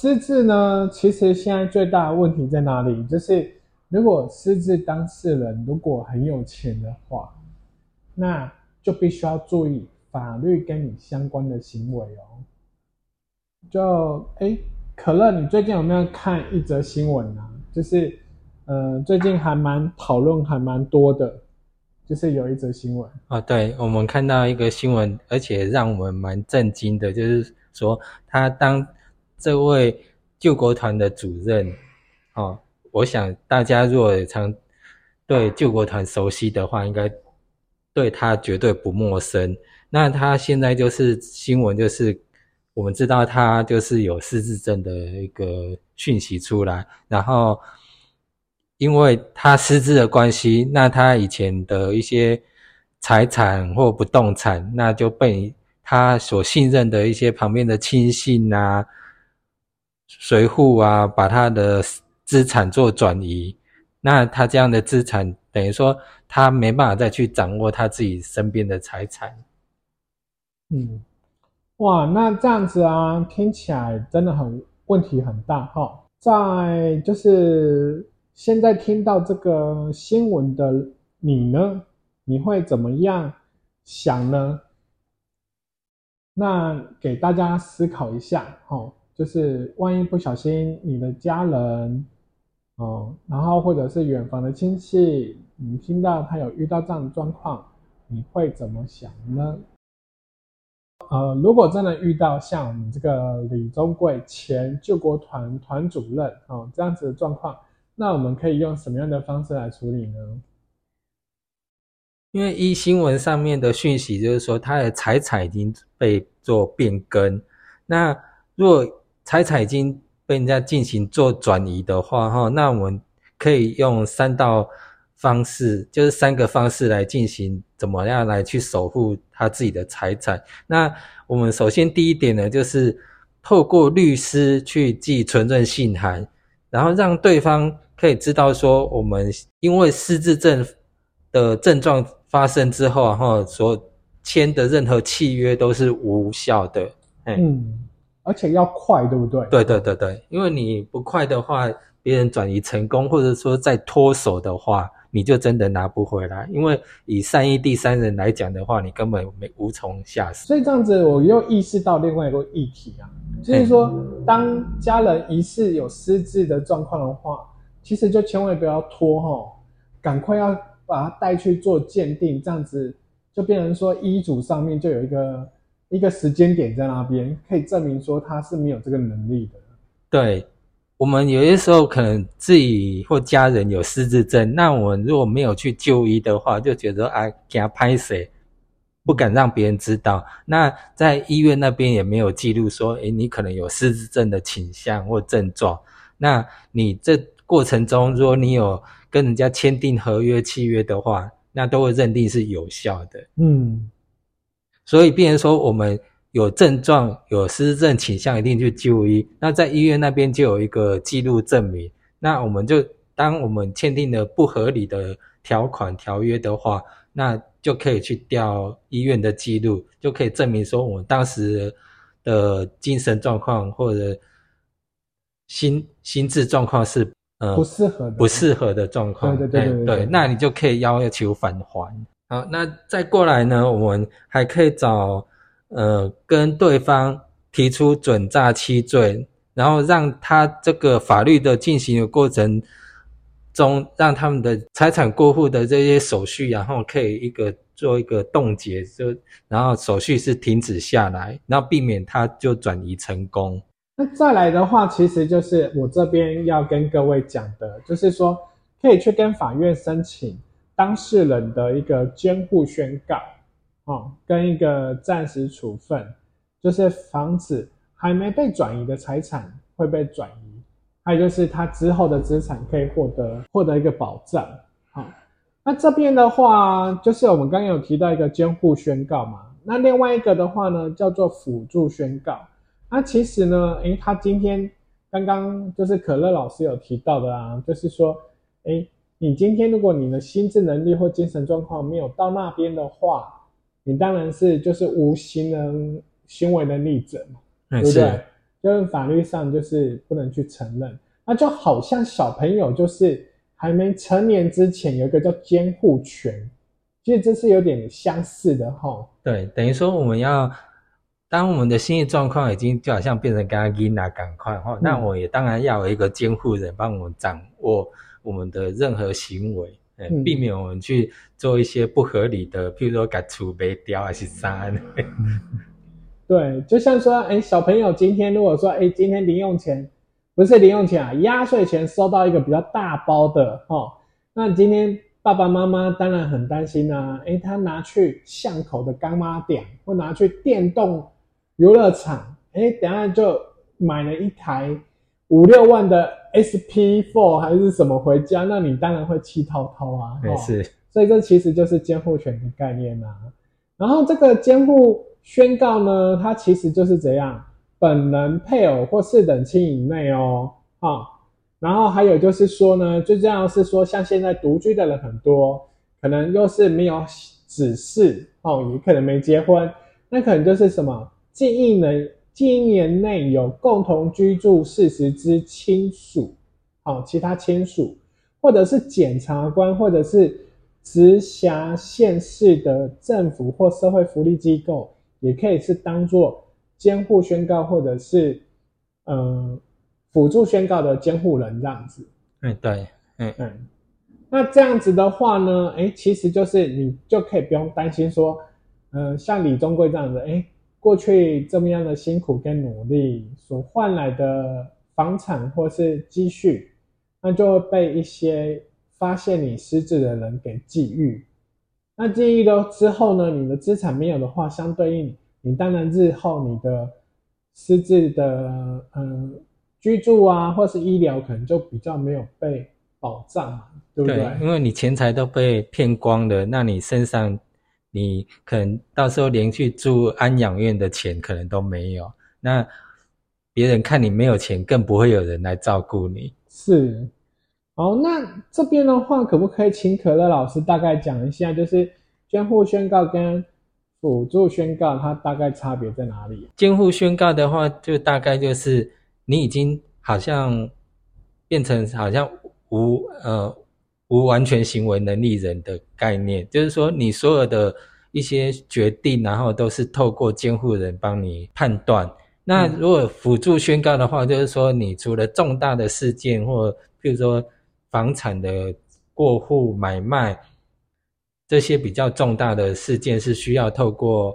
失智呢，其实现在最大的问题在哪里？就是如果失智当事人如果很有钱的话，那就必须要注意法律跟你相关的行为哦。就哎，可乐，你最近有没有看一则新闻啊？就是呃，最近还蛮讨论还蛮多的，就是有一则新闻啊，对我们看到一个新闻，而且让我们蛮震惊的，就是说他当。这位救国团的主任，哦，我想大家如果常对救国团熟悉的话，应该对他绝对不陌生。那他现在就是新闻，就是我们知道他就是有失智症的一个讯息出来，然后因为他失智的关系，那他以前的一些财产或不动产，那就被他所信任的一些旁边的亲信啊。随户啊，把他的资产做转移，那他这样的资产等于说他没办法再去掌握他自己身边的财产。嗯，哇，那这样子啊，听起来真的很问题很大哈。在就是现在听到这个新闻的你呢，你会怎么样想呢？那给大家思考一下哈。就是万一不小心，你的家人，哦，然后或者是远房的亲戚，你听到他有遇到这样的状况，你会怎么想呢？呃，如果真的遇到像我们这个李宗贵前救国团团主任哦这样子的状况，那我们可以用什么样的方式来处理呢？因为一新闻上面的讯息就是说，他的财产已经被做变更，那若财产已经被人家进行做转移的话，哈，那我们可以用三道方式，就是三个方式来进行，怎么样来去守护他自己的财产？那我们首先第一点呢，就是透过律师去寄存证信函，然后让对方可以知道说，我们因为失智症的症状发生之后，哈，所签的任何契约都是无效的。嗯。而且要快，对不对？对对对对，因为你不快的话，别人转移成功，或者说再脱手的话，你就真的拿不回来。因为以善意第三人来讲的话，你根本没无从下手。所以这样子，我又意识到另外一个议题啊，就是说，当家人疑似有失智的状况的话，其实就千万不要拖哈，赶快要把他带去做鉴定，这样子就变成说医嘱上面就有一个。一个时间点在那边，可以证明说他是没有这个能力的。对，我们有些时候可能自己或家人有失智症，那我们如果没有去就医的话，就觉得啊，给他拍谁，不敢让别人知道。那在医院那边也没有记录说，诶，你可能有失智症的倾向或症状。那你这过程中，如果你有跟人家签订合约契约的话，那都会认定是有效的。嗯。所以，病人说我们有症状、有失智症倾向，一定去就医。那在医院那边就有一个记录证明。那我们就当我们签订了不合理的条款条约的话，那就可以去调医院的记录，就可以证明说我们当时的精神状况或者心心智状况是呃不适合不适合的状况。对对对对，那你就可以要求返还。好，那再过来呢？我们还可以找，呃，跟对方提出准诈欺罪，然后让他这个法律的进行的过程中，让他们的财产过户的这些手续，然后可以一个做一个冻结，就然后手续是停止下来，然后避免他就转移成功。那再来的话，其实就是我这边要跟各位讲的，就是说可以去跟法院申请当事人的一个监护宣告，哦，跟一个暂时处分，就是防止还没被转移的财产会被转移，还有就是他之后的资产可以获得获得一个保障。好，那这边的话，就是我们刚刚有提到一个监护宣告嘛，那另外一个的话呢，叫做辅助宣告。那其实呢，诶，他今天刚刚就是可乐老师有提到的啊，就是说，诶，你今天如果你的心智能力或精神状况没有到那边的话，你当然是就是无行能行为能力者嘛，对不对？就是法律上就是不能去承认。那就好像小朋友就是还没成年之前有一个叫监护权，其实这是有点相似的哈。对，等于说我们要。当我们的心理状况已经就好像变成刚刚伊娜赶快哈，那我也当然要有一个监护人帮我们掌握我们的任何行为，嗯，避免我们去做一些不合理的，譬如说改储备掉还是啥。对，就像说，哎，小朋友今天如果说，哎，今天零用钱不是零用钱啊，压岁钱收到一个比较大包的哈，那今天爸爸妈妈当然很担心啊，哎，他拿去巷口的干妈店或拿去电动。游乐场，哎，等下就买了一台五六万的 SP Four 还是什么回家，那你当然会气滔滔啊。没事，所以这其实就是监护权的概念啊。然后这个监护宣告呢，它其实就是怎样，本人、配偶或四等亲以内哦，啊，然后还有就是说呢，最重要是说，像现在独居的人很多，可能又是没有子嗣哦，也可能没结婚，那可能就是什么？近一年近一年内有共同居住事实之亲属，好，其他亲属，或者是检察官，或者是直辖县市的政府或社会福利机构，也可以是当做监护宣告，或者是嗯辅助宣告的监护人这样子。嗯，对，嗯嗯，那这样子的话呢，哎，其实就是你就可以不用担心说，嗯，像李宗贵这样子，哎。过去这么样的辛苦跟努力所换来的房产或是积蓄，那就会被一些发现你失智的人给觊觎。那觊觎了之后呢，你的资产没有的话，相对应你当然日后你的失智的嗯居住啊，或是医疗可能就比较没有被保障嘛，对不对？因为你钱财都被骗光了，那你身上。你可能到时候连去住安养院的钱可能都没有，那别人看你没有钱，更不会有人来照顾你。是，好，那这边的话，可不可以请可乐老师大概讲一下，就是监护宣告跟辅助宣告它大概差别在哪里？监护宣告的话，就大概就是你已经好像变成好像无呃。无完全行为能力人的概念，就是说你所有的一些决定，然后都是透过监护人帮你判断。那如果辅助宣告的话，就是说你除了重大的事件，或譬如说房产的过户买卖这些比较重大的事件是需要透过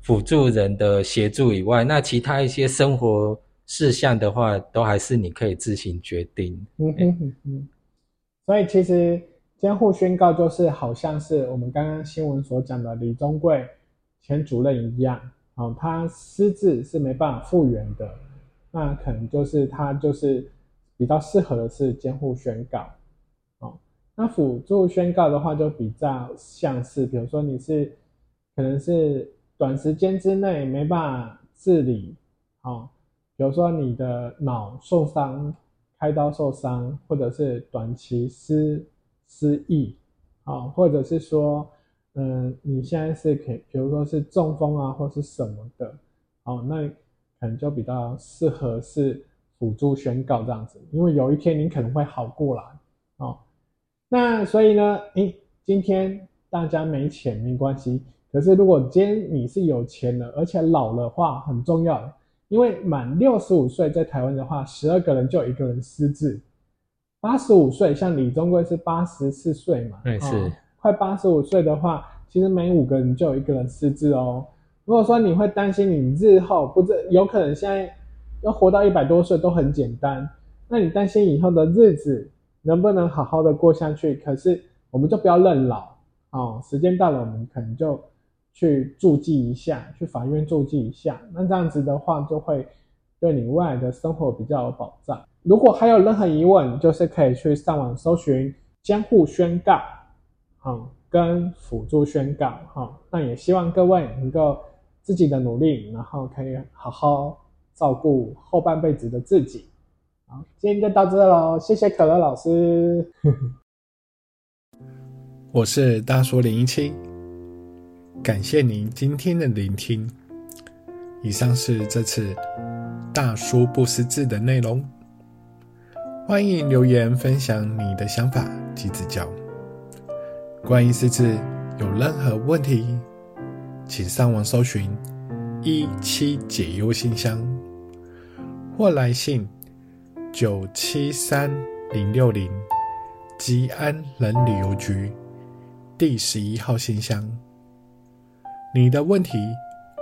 辅助人的协助以外，那其他一些生活事项的话，都还是你可以自行决定。嗯嗯嗯。所以其实监护宣告就是好像是我们刚刚新闻所讲的李宗贵前主任一样，哦，他私自是没办法复原的，那可能就是他就是比较适合的是监护宣告，哦，那辅助宣告的话就比较像是，比如说你是可能是短时间之内没办法自理，哦，比如说你的脑受伤。开刀受伤，或者是短期失失忆，啊，或者是说，嗯，你现在是可，比如说是中风啊，或是什么的，哦，那可能就比较适合是辅助宣告这样子，因为有一天你可能会好过来，哦，那所以呢，诶，今天大家没钱没关系，可是如果今天你是有钱了，而且老的话很重要，因为满六十五岁在台湾的话，十二个人就有一个人失智。八十五岁，像李宗贵是八十四岁嘛，对是快八十五岁的话，其实每五个人就有一个人失智哦。如果说你会担心你日后不知有可能现在要活到一百多岁都很简单，那你担心以后的日子能不能好好的过下去？可是我们就不要认老哦，时间到了，我们可能就去注记一下，去法院注记一下，那这样子的话就会对你未来的生活比较有保障。如果还有任何疑问，就是可以去上网搜寻监护宣告，好，跟辅助宣告，好，那也希望各位能够自己的努力，然后可以好好照顾后半辈子的自己。好，今天就到这喽，谢谢可乐老师。我是大叔零一七，感谢您今天的聆听。以上是这次大叔不识字的内容。欢迎留言分享你的想法及指教。关于识字有任何问题，请上网搜寻“一七解忧信箱”或来信九七三零六零吉安人旅游局第十一号信箱。你的问题，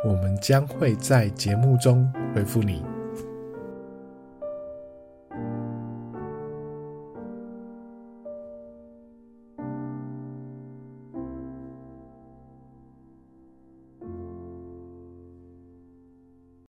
我们将会在节目中回复你。